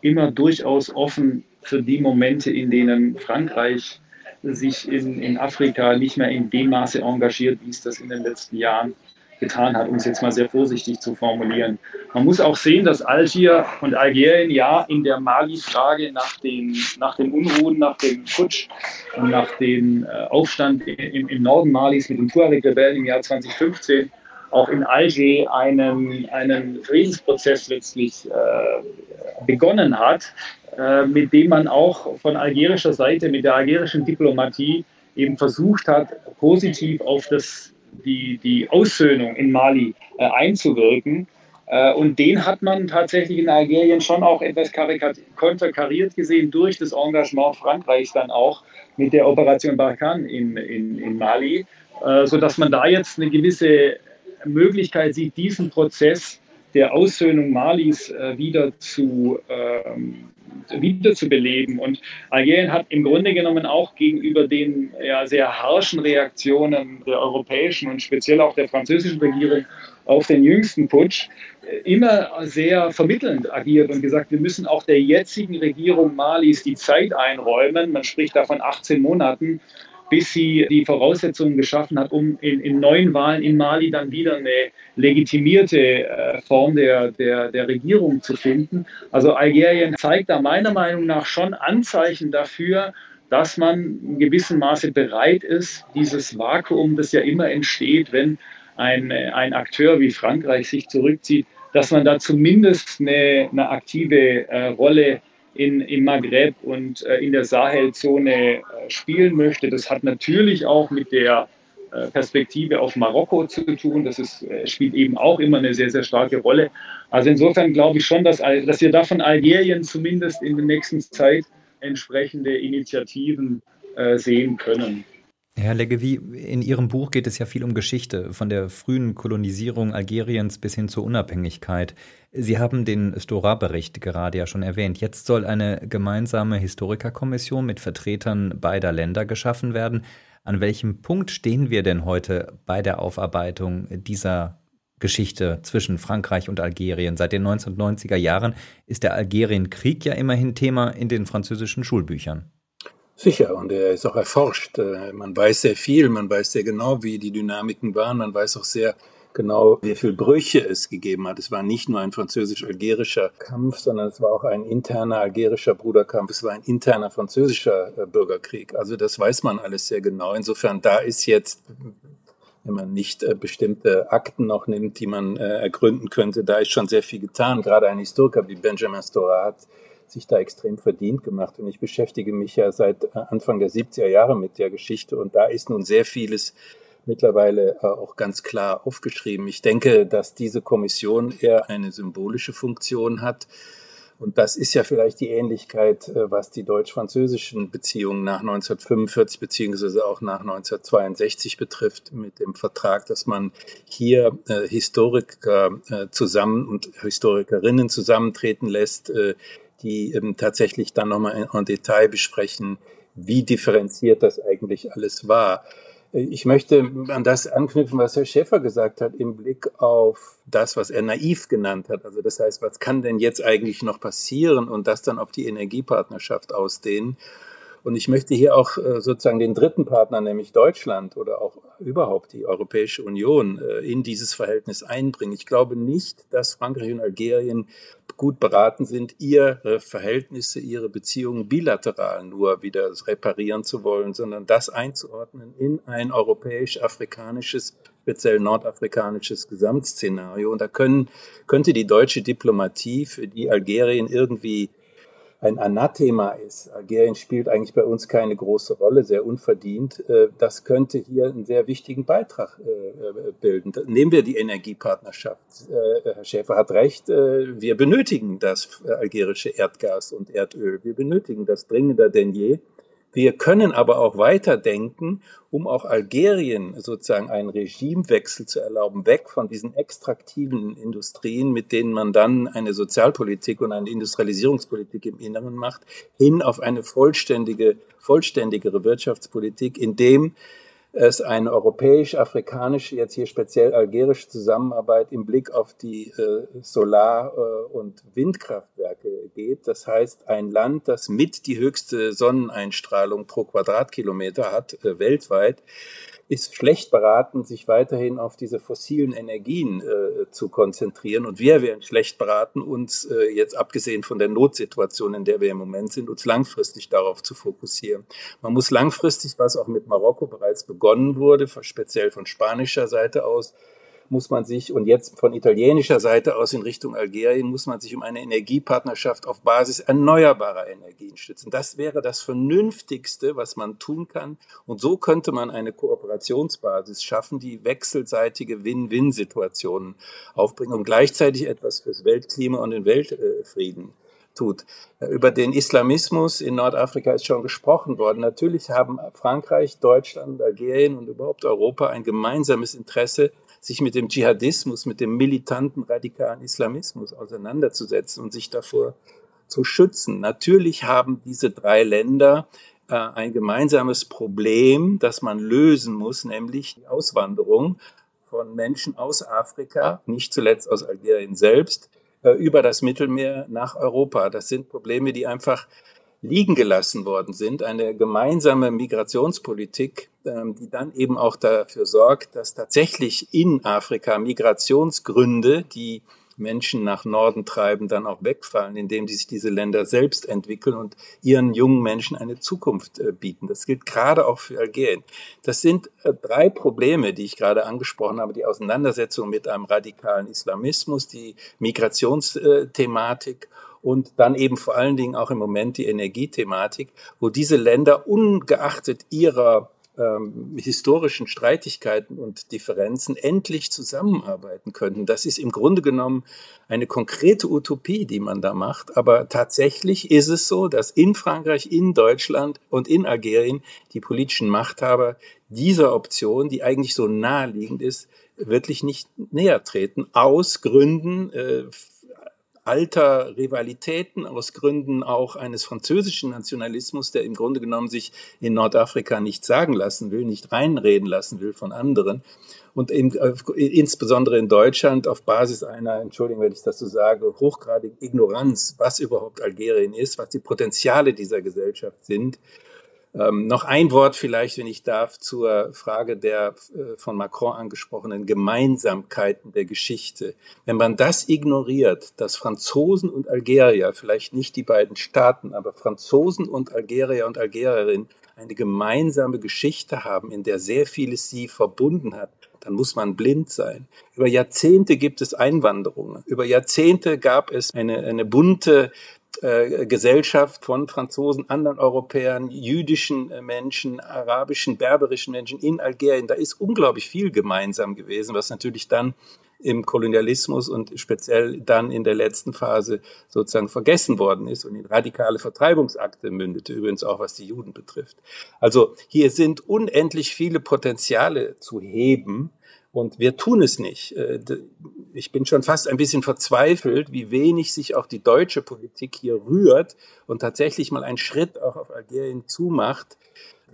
immer durchaus offen für die Momente, in denen Frankreich sich in, in Afrika nicht mehr in dem Maße engagiert, wie es das in den letzten Jahren getan hat, um es jetzt mal sehr vorsichtig zu formulieren. Man muss auch sehen, dass Algier und Algerien ja in der Mali-Frage nach den, nach den Unruhen, nach dem Putsch und nach dem äh, Aufstand im, im Norden Malis mit den Tuareg-Rebellen im Jahr 2015 auch in Alger einen, einen Friedensprozess letztlich äh, begonnen hat, äh, mit dem man auch von algerischer Seite, mit der algerischen Diplomatie eben versucht hat, positiv auf das, die, die Aussöhnung in Mali äh, einzuwirken. Äh, und den hat man tatsächlich in Algerien schon auch etwas konterkariert gesehen durch das Engagement Frankreichs dann auch mit der Operation Barkhane in, in, in Mali, äh, sodass man da jetzt eine gewisse Möglichkeit sieht, diesen Prozess der Aussöhnung Malis äh, wieder zu ähm, wiederzubeleben. Und Algerien hat im Grunde genommen auch gegenüber den ja, sehr harschen Reaktionen der europäischen und speziell auch der französischen Regierung auf den jüngsten Putsch äh, immer sehr vermittelnd agiert und gesagt, wir müssen auch der jetzigen Regierung Malis die Zeit einräumen. Man spricht da von 18 Monaten, bis sie die Voraussetzungen geschaffen hat, um in, in neuen Wahlen in Mali dann wieder eine legitimierte äh, Form der, der, der Regierung zu finden. Also Algerien zeigt da meiner Meinung nach schon Anzeichen dafür, dass man in gewissem Maße bereit ist, dieses Vakuum, das ja immer entsteht, wenn ein, ein Akteur wie Frankreich sich zurückzieht, dass man da zumindest eine, eine aktive äh, Rolle in, im Maghreb und äh, in der Sahelzone äh, spielen möchte. Das hat natürlich auch mit der äh, Perspektive auf Marokko zu tun. Das ist, äh, spielt eben auch immer eine sehr, sehr starke Rolle. Also insofern glaube ich schon, dass, dass wir da von Algerien zumindest in der nächsten Zeit entsprechende Initiativen äh, sehen können. Herr Leggevi, in Ihrem Buch geht es ja viel um Geschichte, von der frühen Kolonisierung Algeriens bis hin zur Unabhängigkeit. Sie haben den Stora-Bericht gerade ja schon erwähnt. Jetzt soll eine gemeinsame Historikerkommission mit Vertretern beider Länder geschaffen werden. An welchem Punkt stehen wir denn heute bei der Aufarbeitung dieser Geschichte zwischen Frankreich und Algerien? Seit den 1990er Jahren ist der Algerienkrieg ja immerhin Thema in den französischen Schulbüchern. Sicher, und er ist auch erforscht. Äh, man weiß sehr viel, man weiß sehr genau, wie die Dynamiken waren, man weiß auch sehr genau, wie viele Brüche es gegeben hat. Es war nicht nur ein französisch-algerischer Kampf, sondern es war auch ein interner algerischer Bruderkampf, es war ein interner französischer äh, Bürgerkrieg. Also das weiß man alles sehr genau. Insofern, da ist jetzt wenn man nicht äh, bestimmte Akten noch nimmt, die man ergründen könnte, da ist schon sehr viel getan. Gerade ein Historiker wie Benjamin Stora hat sich da extrem verdient gemacht. Und ich beschäftige mich ja seit äh, Anfang der 70er Jahre mit der Geschichte und da ist nun sehr vieles mittlerweile äh, auch ganz klar aufgeschrieben. Ich denke, dass diese Kommission eher eine symbolische Funktion hat. Und das ist ja vielleicht die Ähnlichkeit, äh, was die deutsch-französischen Beziehungen nach 1945 beziehungsweise auch nach 1962 betrifft, mit dem Vertrag, dass man hier Historiker zusammen und Historikerinnen zusammentreten lässt, die eben tatsächlich dann nochmal en Detail besprechen, wie differenziert das eigentlich alles war. Ich möchte an das anknüpfen, was Herr Schäfer gesagt hat, im Blick auf das, was er naiv genannt hat. Also das heißt, was kann denn jetzt eigentlich noch passieren und das dann auf die Energiepartnerschaft ausdehnen? Und ich möchte hier auch äh, sozusagen den dritten Partner, nämlich Deutschland oder auch überhaupt die Europäische Union, äh, in dieses Verhältnis einbringen. Ich glaube nicht, dass Frankreich und Algerien gut beraten sind, ihre Verhältnisse, ihre Beziehungen bilateral nur wieder reparieren zu wollen, sondern das einzuordnen in ein europäisch-afrikanisches, speziell nordafrikanisches Gesamtszenario. Und da können, könnte die deutsche Diplomatie, für die Algerien irgendwie ein Anathema ist. Algerien spielt eigentlich bei uns keine große Rolle, sehr unverdient. Äh, das könnte hier einen sehr wichtigen Beitrag äh, äh, bilden. Nehmen wir die Energiepartnerschaft. Herr Schäfer hat recht, wir benötigen das algerische Erdgas und Erdöl. Wir benötigen das dringender denn je. Wir können aber auch weiterdenken, um auch Algerien sozusagen einen Regimewechsel zu erlauben, weg von diesen extraktiven Industrien, mit denen man dann eine Sozialpolitik und eine Industrialisierungspolitik im Inneren macht, hin auf eine vollständige, vollständigere Wirtschaftspolitik, in dem es eine europäisch-afrikanische, jetzt hier speziell algerische Zusammenarbeit im Blick auf die äh, Solar- äh, und Windkraftwerke geht. Das heißt, ein Land, das mit die höchste Sonneneinstrahlung pro Quadratkilometer hat, äh, weltweit, ist schlecht beraten, sich weiterhin auf diese fossilen Energien äh, zu konzentrieren. Und wir wären schlecht beraten, uns äh, jetzt abgesehen von der Notsituation, in der wir im Moment sind, uns langfristig darauf zu fokussieren. Man muss langfristig, was auch mit Marokko bereits begonnen wurde, speziell von spanischer Seite aus, muss man sich, und jetzt von italienischer Seite aus in Richtung Algerien, muss man sich um eine Energiepartnerschaft auf Basis erneuerbarer Energien stützen. Das wäre das Vernünftigste, was man tun kann. Und so könnte man eine Kooperationsbasis schaffen, die wechselseitige Win-Win-Situationen aufbringt und gleichzeitig etwas fürs Weltklima und den Weltfrieden tut. Über den Islamismus in Nordafrika ist schon gesprochen worden. Natürlich haben Frankreich, Deutschland, Algerien und überhaupt Europa ein gemeinsames Interesse, sich mit dem Dschihadismus, mit dem militanten radikalen Islamismus auseinanderzusetzen und sich davor zu schützen. Natürlich haben diese drei Länder äh, ein gemeinsames Problem, das man lösen muss, nämlich die Auswanderung von Menschen aus Afrika, nicht zuletzt aus Algerien selbst, äh, über das Mittelmeer nach Europa. Das sind Probleme, die einfach liegen gelassen worden sind, eine gemeinsame Migrationspolitik, ähm, die dann eben auch dafür sorgt, dass tatsächlich in Afrika Migrationsgründe, die Menschen nach Norden treiben, dann auch wegfallen, indem sich diese Länder selbst entwickeln und ihren jungen Menschen eine Zukunft äh, bieten. Das gilt gerade auch für Algerien. Das sind äh, drei Probleme, die ich gerade angesprochen habe. Die Auseinandersetzung mit einem radikalen Islamismus, die Migrationsthematik und dann eben vor allen Dingen auch im Moment die Energiethematik, wo diese Länder ungeachtet ihrer ähm, historischen Streitigkeiten und Differenzen endlich zusammenarbeiten könnten. Das ist im Grunde genommen eine konkrete Utopie, die man da macht. Aber tatsächlich ist es so, dass in Frankreich, in Deutschland und in Algerien die politischen Machthaber dieser Option, die eigentlich so naheliegend ist, wirklich nicht näher treten, aus Gründen äh, alter Rivalitäten, aus Gründen auch eines französischen Nationalismus, der im Grunde genommen sich in Nordafrika nicht sagen lassen will, nicht reinreden lassen will von anderen. Und in, äh, insbesondere in Deutschland auf Basis einer, Entschuldigung, wenn ich das so sage, hochgradigen Ignoranz, was überhaupt Algerien ist, was die Potenziale dieser Gesellschaft sind ähm, noch ein Wort vielleicht, wenn ich darf, zur Frage der äh, von Macron angesprochenen Gemeinsamkeiten der Geschichte. Wenn man das ignoriert, dass Franzosen und Algerier, vielleicht nicht die beiden Staaten, aber Franzosen und Algerier und Algerierinnen eine gemeinsame Geschichte haben, in der sehr vieles sie verbunden hat, dann muss man blind sein. Über Jahrzehnte gibt es Einwanderungen. Über Jahrzehnte gab es eine, eine bunte äh, Gesellschaft von Franzosen, anderen Europäern, jüdischen äh, Menschen, arabischen, berberischen Menschen in Algerien. Da ist unglaublich viel gemeinsam gewesen, was natürlich dann im Kolonialismus und speziell dann in der letzten Phase sozusagen vergessen worden ist und in radikale Vertreibungsakte mündete, übrigens auch was die Juden betrifft. Also hier sind unendlich viele Potenziale zu heben, und wir tun es nicht. Äh, ich bin schon fast ein bisschen verzweifelt, wie wenig sich auch die deutsche Politik hier rührt und tatsächlich mal einen Schritt auch auf Algerien zumacht,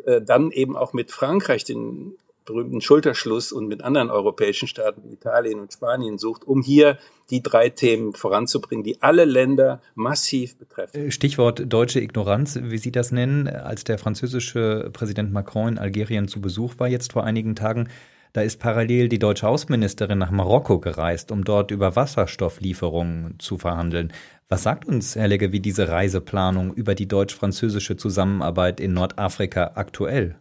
äh, dann eben auch mit Frankreich den berühmten Schulterschluss und mit anderen europäischen Staaten wie Italien und Spanien sucht, um hier die drei Themen voranzubringen, die alle Länder massiv betreffen. Äh, Stichwort deutsche Ignoranz, wie Sie das nennen, als der französische Präsident Macron in Algerien zu Besuch war jetzt vor einigen Tagen, da ist parallel die deutsche Außenministerin nach Marokko gereist, um dort über Wasserstofflieferungen zu verhandeln. Was sagt uns, Herr Legge, wie diese Reiseplanung über die deutsch-französische Zusammenarbeit in Nordafrika aktuell?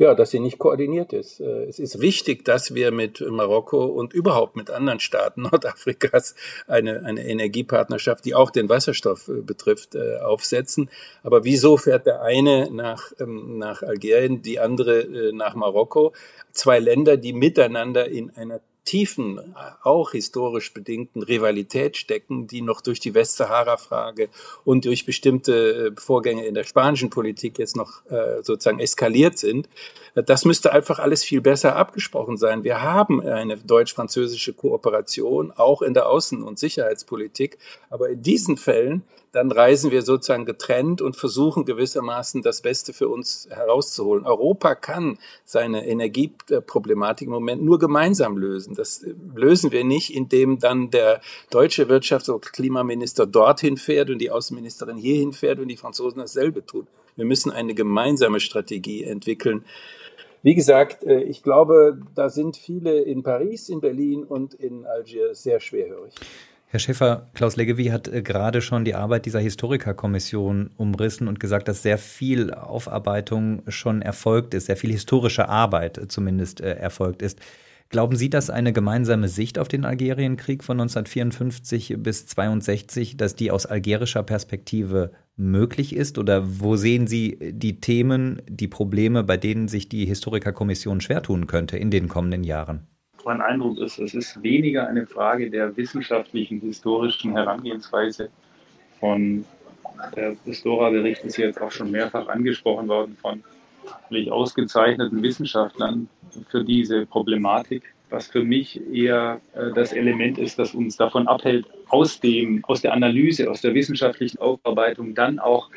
Ja, dass sie nicht koordiniert ist. Äh, es ist wichtig, dass wir mit Marokko und überhaupt mit anderen Staaten Nordafrikas eine, eine Energiepartnerschaft, die auch den Wasserstoff äh, betrifft, äh, aufsetzen. Aber wieso fährt der eine nach, ähm, nach Algerien, die andere nach Marokko? Zwei Länder, die miteinander in einer tiefen, auch historisch bedingten Rivalität stecken, die noch durch die Westsahara-Frage und durch bestimmte äh, Vorgänge in der spanischen Politik jetzt noch äh, sozusagen eskaliert sind. Das müsste einfach alles viel besser abgesprochen sein. Wir haben eine deutsch-französische Kooperation, auch in der Außen- und Sicherheitspolitik. Aber in diesen Fällen dann reisen wir sozusagen getrennt und versuchen gewissermaßen das Beste für uns herauszuholen. Europa kann seine Energieproblematik im Moment nur gemeinsam lösen. Das lösen wir nicht, indem dann der deutsche Wirtschafts- und Klimaminister dorthin fährt und die Außenministerin hierhin fährt und die Franzosen dasselbe tun. Wir müssen eine gemeinsame Strategie entwickeln. Wie gesagt, äh, ich glaube, da sind viele in Paris, in Berlin und in Algier sehr schwerhörig. Herr Schäfer, Klaus Leggevi hat äh, gerade schon die Arbeit dieser Historikerkommission umrissen und gesagt, dass sehr viel Aufarbeitung schon erfolgt ist, sehr viel historische Arbeit zumindest äh, erfolgt ist. Glauben Sie, dass eine gemeinsame Sicht auf den Algerienkrieg von 1954 bis 62, dass die aus algerischer Perspektive möglich ist? Oder wo sehen Sie die Themen, die Probleme, bei denen sich die Historikerkommission schwer tun könnte in den kommenden Jahren? mein Eindruck ist, es ist weniger eine Frage der wissenschaftlichen, historischen Herangehensweise von der Historia-Bericht ist jetzt auch schon mehrfach angesprochen worden von wirklich ausgezeichneten Wissenschaftlern für diese Problematik, was für mich eher äh, das Element ist, das uns davon abhält, aus, dem, aus der Analyse, aus der wissenschaftlichen Aufarbeitung dann auch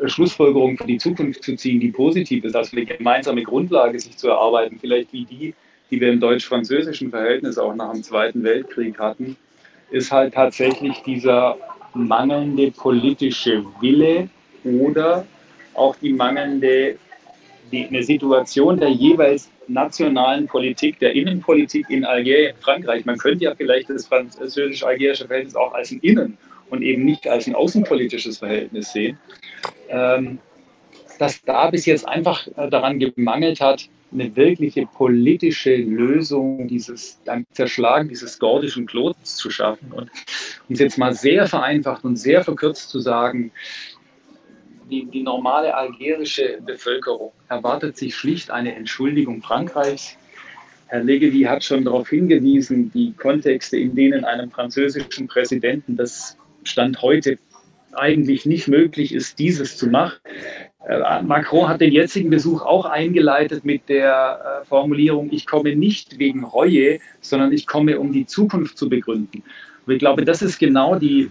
äh, Schlussfolgerungen für die Zukunft zu ziehen, die positiv ist, also eine gemeinsame Grundlage sich zu erarbeiten, vielleicht wie die, die wir im deutsch-französischen Verhältnis auch nach dem Zweiten Weltkrieg hatten, ist halt tatsächlich dieser mangelnde politische Wille oder auch die mangelnde die, eine Situation der jeweils nationalen Politik, der Innenpolitik in Algerien, Frankreich. Man könnte ja vielleicht das französisch-algerische Verhältnis auch als ein Innen- und eben nicht als ein außenpolitisches Verhältnis sehen. Ähm, dass da bis jetzt einfach äh, daran gemangelt hat, eine wirkliche politische Lösung dieses ein Zerschlagen dieses gordischen Klotens zu schaffen. Und um es jetzt mal sehr vereinfacht und sehr verkürzt zu sagen, die, die normale algerische Bevölkerung erwartet sich schlicht eine Entschuldigung Frankreichs. Herr Legevi hat schon darauf hingewiesen, die Kontexte, in denen einem französischen Präsidenten das Stand heute eigentlich nicht möglich ist, dieses zu machen. Äh, Macron hat den jetzigen Besuch auch eingeleitet mit der äh, Formulierung, ich komme nicht wegen Reue, sondern ich komme, um die Zukunft zu begründen. Und ich glaube, das ist genau die,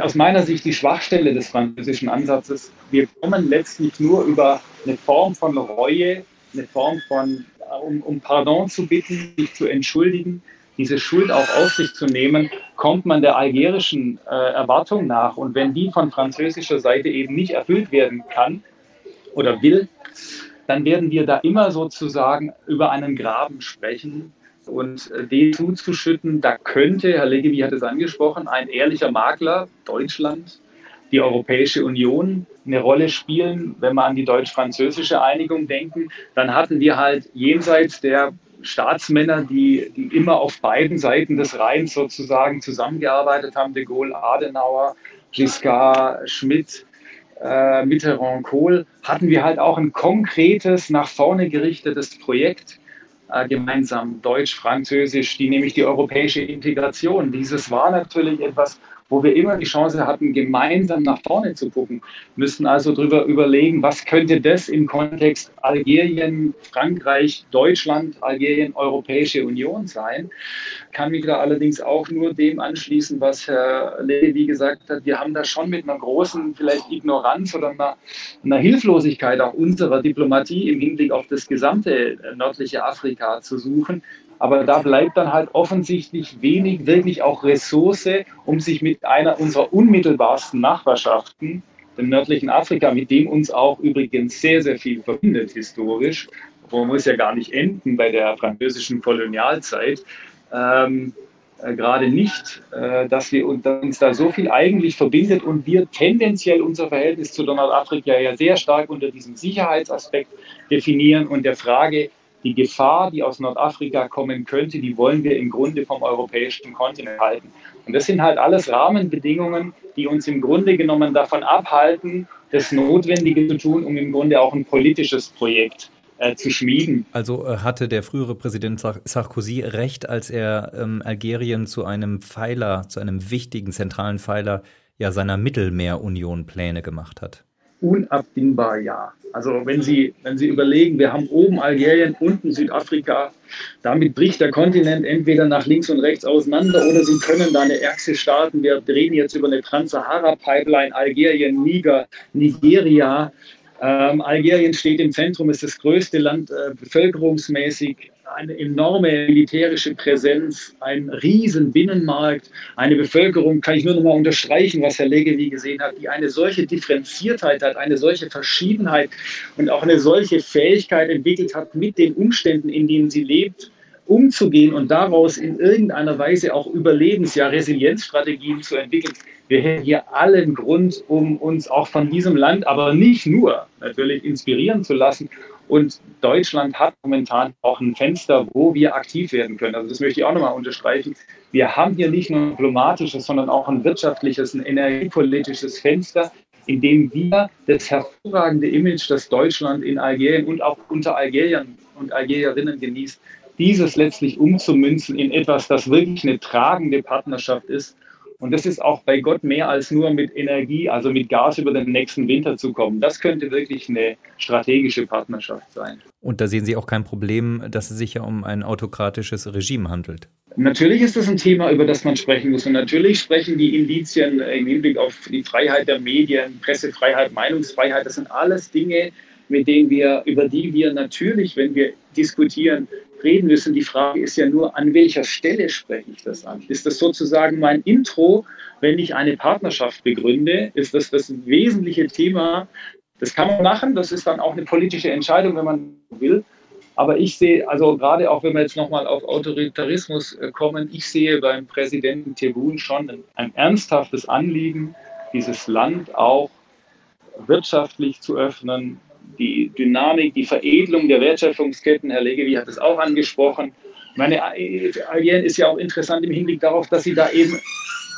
aus meiner Sicht die Schwachstelle des französischen Ansatzes. Wir kommen letztlich nur über eine Form von Reue, eine Form von, äh, um, um Pardon zu bitten, sich zu entschuldigen, diese Schuld auch auf sich zu nehmen, kommt man der algerischen äh, Erwartung nach. Und wenn die von französischer Seite eben nicht erfüllt werden kann, oder will, dann werden wir da immer sozusagen über einen Graben sprechen und äh, den zuzuschütten. Da könnte, Herr Legevi hat es angesprochen, ein ehrlicher Makler, Deutschland, die Europäische Union eine Rolle spielen. Wenn wir an die deutsch-französische Einigung denken, dann hatten wir halt jenseits der Staatsmänner, die, die immer auf beiden Seiten des Rheins sozusagen zusammengearbeitet haben, de Gaulle, Adenauer, Giscard, Schmidt, äh, Mitterrand, Kohl, hatten wir halt auch ein konkretes, nach vorne gerichtetes Projekt, äh, gemeinsam deutsch-französisch, die nämlich die europäische Integration. Dieses war natürlich etwas, wo wir immer die Chance hatten, gemeinsam nach vorne zu gucken, müssten also darüber überlegen, was könnte das im Kontext Algerien, Frankreich, Deutschland, Algerien, Europäische Union sein. Kann mich da allerdings auch nur dem anschließen, was Herr Levy gesagt hat. Wir haben da schon mit einer großen vielleicht Ignoranz oder einer, einer Hilflosigkeit auch unserer Diplomatie im Hinblick auf das gesamte nördliche Afrika zu suchen. Aber da bleibt dann halt offensichtlich wenig wirklich auch Ressource, um sich mit einer unserer unmittelbarsten Nachbarschaften, dem nördlichen Afrika, mit dem uns auch übrigens sehr, sehr viel verbindet historisch, wo muss ja gar nicht enden bei der französischen Kolonialzeit, ähm, äh, gerade nicht, äh, dass wir uns da so viel eigentlich verbindet und wir tendenziell unser Verhältnis zu Nordafrika ja sehr stark unter diesem Sicherheitsaspekt definieren und der Frage, die Gefahr, die aus Nordafrika kommen könnte, die wollen wir im Grunde vom europäischen Kontinent halten. Und das sind halt alles Rahmenbedingungen, die uns im Grunde genommen davon abhalten, das Notwendige zu tun, um im Grunde auch ein politisches Projekt äh, zu schmieden. Also äh, hatte der frühere Präsident Sarkozy recht, als er ähm, Algerien zu einem Pfeiler, zu einem wichtigen zentralen Pfeiler ja seiner Mittelmeerunion Pläne gemacht hat? Unabdingbar ja. Also wenn Sie, wenn Sie überlegen, wir haben oben Algerien, unten Südafrika, damit bricht der Kontinent entweder nach links und rechts auseinander oder Sie können da eine Achse starten. Wir reden jetzt über eine Trans-Sahara-Pipeline, Algerien, Niger, Nigeria. Ähm, Algerien steht im Zentrum, ist das größte Land äh, bevölkerungsmäßig, eine enorme militärische Präsenz, ein riesen Binnenmarkt, eine Bevölkerung, kann ich nur noch mal unterstreichen, was Herr Legevi gesehen hat, die eine solche Differenziertheit hat, eine solche Verschiedenheit und auch eine solche Fähigkeit entwickelt hat, mit den Umständen, in denen sie lebt, umzugehen und daraus in irgendeiner Weise auch Überlebens-, ja Resilienzstrategien zu entwickeln. Wir hätten hier allen Grund, um uns auch von diesem Land, aber nicht nur natürlich inspirieren zu lassen. Und Deutschland hat momentan auch ein Fenster, wo wir aktiv werden können. Also das möchte ich auch nochmal unterstreichen. Wir haben hier nicht nur ein diplomatisches, sondern auch ein wirtschaftliches, ein energiepolitisches Fenster, in dem wir das hervorragende Image, das Deutschland in Algerien und auch unter Algeriern und Algerierinnen genießt, dieses letztlich umzumünzen in etwas, das wirklich eine tragende Partnerschaft ist. Und das ist auch bei Gott mehr als nur mit Energie, also mit Gas über den nächsten Winter zu kommen. Das könnte wirklich eine strategische Partnerschaft sein. Und da sehen Sie auch kein Problem, dass es sich ja um ein autokratisches Regime handelt. Natürlich ist das ein Thema, über das man sprechen muss. Und natürlich sprechen die Indizien im Hinblick auf die Freiheit der Medien, Pressefreiheit, Meinungsfreiheit, das sind alles Dinge, mit denen wir, über die wir natürlich, wenn wir diskutieren, reden müssen. Die Frage ist ja nur, an welcher Stelle spreche ich das an? Ist das sozusagen mein Intro, wenn ich eine Partnerschaft begründe? Ist das das wesentliche Thema? Das kann man machen, das ist dann auch eine politische Entscheidung, wenn man will. Aber ich sehe, also gerade auch wenn wir jetzt nochmal auf Autoritarismus äh, kommen, ich sehe beim Präsidenten Tebun schon ein, ein ernsthaftes Anliegen, dieses Land auch wirtschaftlich zu öffnen, die Dynamik, die Veredelung der Wertschöpfungsketten. Herr Legevi hat es auch angesprochen. Meine Algerien ist ja auch interessant im Hinblick darauf, dass sie da eben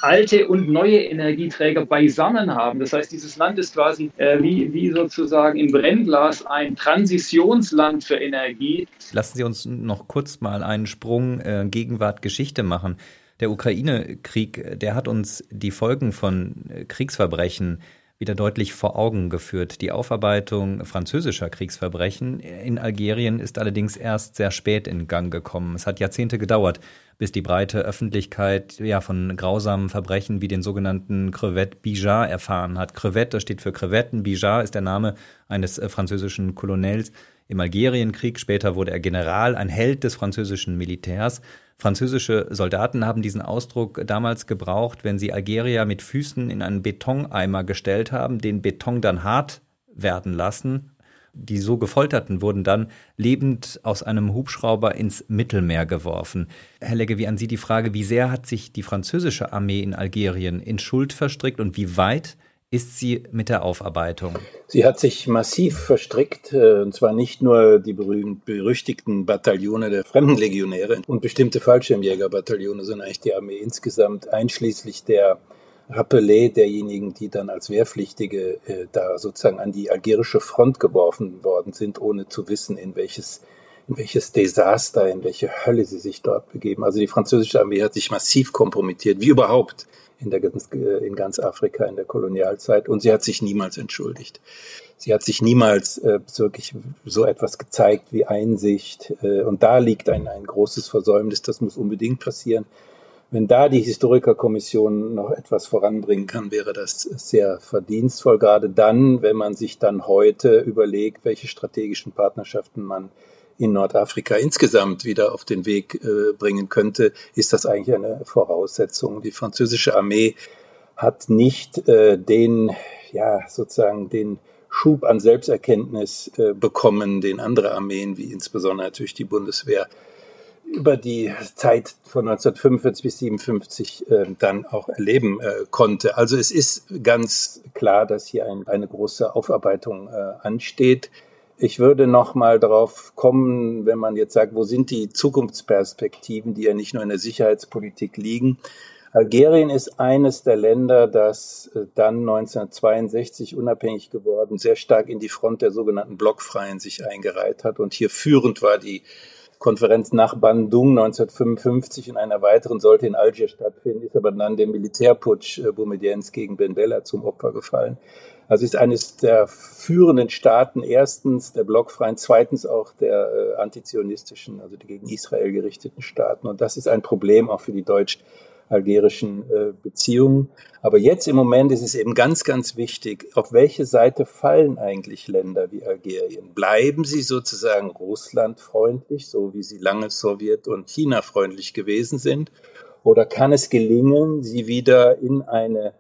alte und neue Energieträger beisammen haben. Das heißt, dieses Land ist quasi äh, wie, wie sozusagen im Brennglas ein Transitionsland für Energie. Lassen Sie uns noch kurz mal einen Sprung äh, Gegenwart Geschichte machen. Der Ukraine-Krieg, der hat uns die Folgen von äh, Kriegsverbrechen wieder deutlich vor Augen geführt. Die Aufarbeitung französischer Kriegsverbrechen in Algerien ist allerdings erst sehr spät in Gang gekommen. Es hat Jahrzehnte gedauert, bis die breite Öffentlichkeit ja von grausamen Verbrechen wie den sogenannten Crevette Bijard erfahren hat. Crevette, das steht für Crevetten, Bijard ist der Name eines äh, französischen Kolonels im Algerienkrieg. Später wurde er General, ein Held des französischen Militärs. Französische Soldaten haben diesen Ausdruck damals gebraucht, wenn sie Algerier mit Füßen in einen Betoneimer gestellt haben, den Beton dann hart werden lassen. Die so gefolterten wurden dann lebend aus einem Hubschrauber ins Mittelmeer geworfen. Herr Legge, wie an Sie die Frage, wie sehr hat sich die französische Armee in Algerien in Schuld verstrickt und wie weit ist sie mit der Aufarbeitung? Sie hat sich massiv verstrickt, äh, und zwar nicht nur die berühmt berüchtigten Bataillone der Fremdenlegionäre und bestimmte Fallschirmjägerbataillone, sondern eigentlich die Armee insgesamt, einschließlich der Rappelé derjenigen, die dann als Wehrpflichtige äh, da sozusagen an die algerische Front geworfen worden sind, ohne zu wissen, in welches in welches Desaster, in welche Hölle sie sich dort begeben. Also die französische Armee hat sich massiv kompromittiert, wie überhaupt in, der, äh, in ganz Afrika in der Kolonialzeit. Und sie hat sich niemals entschuldigt. Sie hat sich niemals äh, wirklich so etwas gezeigt wie Einsicht. Äh, und da liegt ein, ein großes Versäumnis. Das muss unbedingt passieren. Wenn da die Historikerkommission noch etwas voranbringen kann, wäre das sehr verdienstvoll, gerade dann, wenn man sich dann heute überlegt, welche strategischen Partnerschaften man in Nordafrika insgesamt wieder auf den Weg äh, bringen könnte, ist das eigentlich eine Voraussetzung. Die französische Armee hat nicht äh, den, ja, sozusagen den Schub an Selbsterkenntnis äh, bekommen, den andere Armeen, wie insbesondere natürlich die Bundeswehr, über die Zeit von 1945 bis 1957 äh, dann auch erleben äh, konnte. Also es ist ganz klar, dass hier ein, eine große Aufarbeitung äh, ansteht. Ich würde noch mal darauf kommen, wenn man jetzt sagt, wo sind die Zukunftsperspektiven, die ja nicht nur in der Sicherheitspolitik liegen. Algerien ist eines der Länder, das äh, dann 1962 unabhängig geworden, sehr stark in die Front der sogenannten Blockfreien sich eingereiht hat. Und hier führend war die Konferenz nach Bandung 1955 in einer weiteren sollte in Algier stattfinden, ist aber dann der Militärputsch äh, Boumediens gegen Ben Bella zum Opfer gefallen. Also ist eines der führenden Staaten, erstens der Blockfreien, zweitens auch der äh, antizionistischen, also die gegen Israel gerichteten Staaten. Und das ist ein Problem auch für die deutsch algerischen äh, Beziehungen. Aber jetzt im Moment ist es eben ganz, ganz wichtig, auf welche Seite fallen eigentlich Länder wie Algerien? Bleiben sie sozusagen russlandfreundlich, so wie sie lange Sowjet- und China-freundlich gewesen sind? Oder kann es gelingen, sie wieder in eine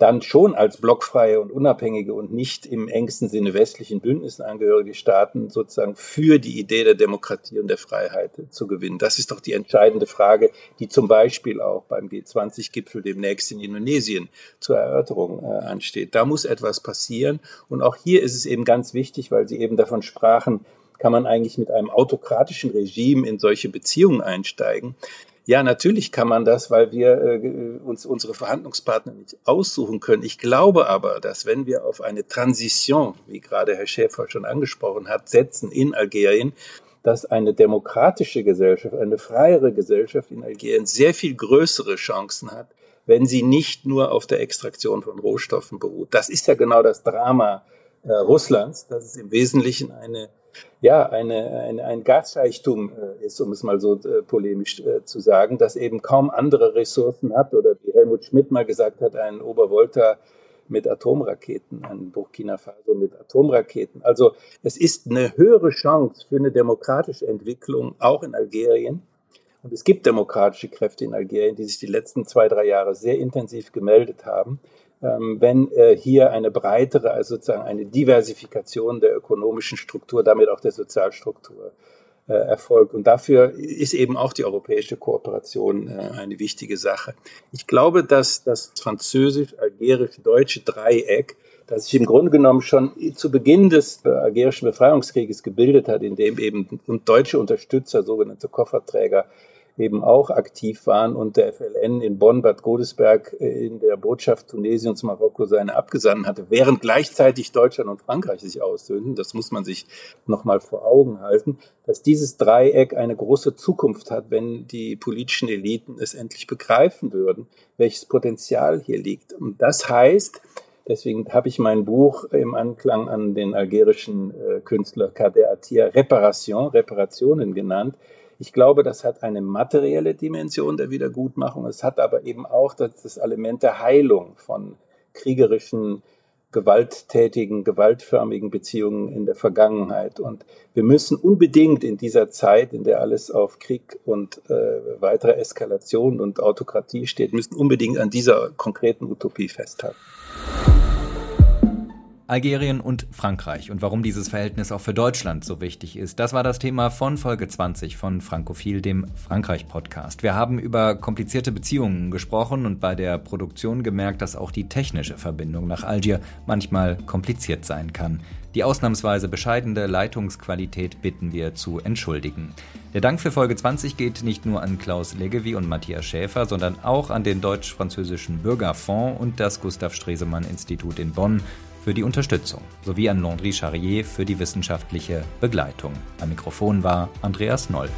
dann schon als blockfreie und unabhängige und nicht im engsten Sinne westlichen Bündnissen angehörige Staaten sozusagen für die Idee der Demokratie und der Freiheit zu gewinnen. Das ist doch die entscheidende Frage, die zum Beispiel auch beim G20-Gipfel demnächst in Indonesien zur Erörterung äh, ansteht. Da muss etwas passieren. Und auch hier ist es eben ganz wichtig, weil Sie eben davon sprachen, kann man eigentlich mit einem autokratischen Regime in solche Beziehungen einsteigen. Ja, natürlich kann man das, weil wir äh, uns unsere Verhandlungspartner nicht aussuchen können. Ich glaube aber, dass wenn wir auf eine Transition, wie gerade Herr Schäfer schon angesprochen hat, setzen in Algerien, dass eine demokratische Gesellschaft, eine freiere Gesellschaft in Algerien sehr viel größere Chancen hat, wenn sie nicht nur auf der Extraktion von Rohstoffen beruht. Das ist ja genau das Drama äh, Russlands, dass es im Wesentlichen eine ja, eine, eine, ein Gasreichtum äh, ist, um es mal so äh, polemisch äh, zu sagen, das eben kaum andere Ressourcen hat oder wie Helmut Schmidt mal gesagt hat, ein Obervolta mit Atomraketen, ein Burkina Faso mit Atomraketen. Also es ist eine höhere Chance für eine demokratische Entwicklung auch in Algerien. Und es gibt demokratische Kräfte in Algerien, die sich die letzten zwei, drei Jahre sehr intensiv gemeldet haben. Ähm, wenn äh, hier eine breitere, also sozusagen eine Diversifikation der ökonomischen Struktur, damit auch der Sozialstruktur äh, erfolgt. Und dafür ist eben auch die europäische Kooperation äh, eine wichtige Sache. Ich glaube, dass das französisch-algerisch-deutsche Dreieck, das sich im Grunde genommen schon zu Beginn des algerischen Befreiungskrieges gebildet hat, in dem eben deutsche Unterstützer, sogenannte Kofferträger, eben auch aktiv waren und der FLN in Bonn, Bad Godesberg äh, in der Botschaft Tunesiens Marokko seine abgesandt hatte, während gleichzeitig Deutschland und Frankreich sich aussöhnten, das muss man sich nochmal vor Augen halten, dass dieses Dreieck eine große Zukunft hat, wenn die politischen Eliten es endlich begreifen würden, welches Potenzial hier liegt. Und das heißt, Deswegen habe ich mein Buch im Anklang an den algerischen äh, Künstler Kader Atia Reparation, Reparationen genannt. Ich glaube, das hat eine materielle Dimension der Wiedergutmachung. Es hat aber eben auch das, das Element der Heilung von kriegerischen, gewalttätigen, gewaltförmigen Beziehungen in der Vergangenheit. Und wir müssen unbedingt in dieser Zeit, in der alles auf Krieg und äh, weitere Eskalation und Autokratie steht, müssen unbedingt an dieser konkreten Utopie festhalten. Algerien und Frankreich und warum dieses Verhältnis auch für Deutschland so wichtig ist. Das war das Thema von Folge 20 von Frankophil, dem Frankreich-Podcast. Wir haben über komplizierte Beziehungen gesprochen und bei der Produktion gemerkt, dass auch die technische Verbindung nach Algier manchmal kompliziert sein kann. Die ausnahmsweise bescheidene Leitungsqualität bitten wir zu entschuldigen. Der Dank für Folge 20 geht nicht nur an Klaus Leggevi und Matthias Schäfer, sondern auch an den deutsch-französischen Bürgerfonds und das Gustav Stresemann Institut in Bonn für die Unterstützung sowie an Landry Charrier für die wissenschaftliche Begleitung. Am Mikrofon war Andreas Noll.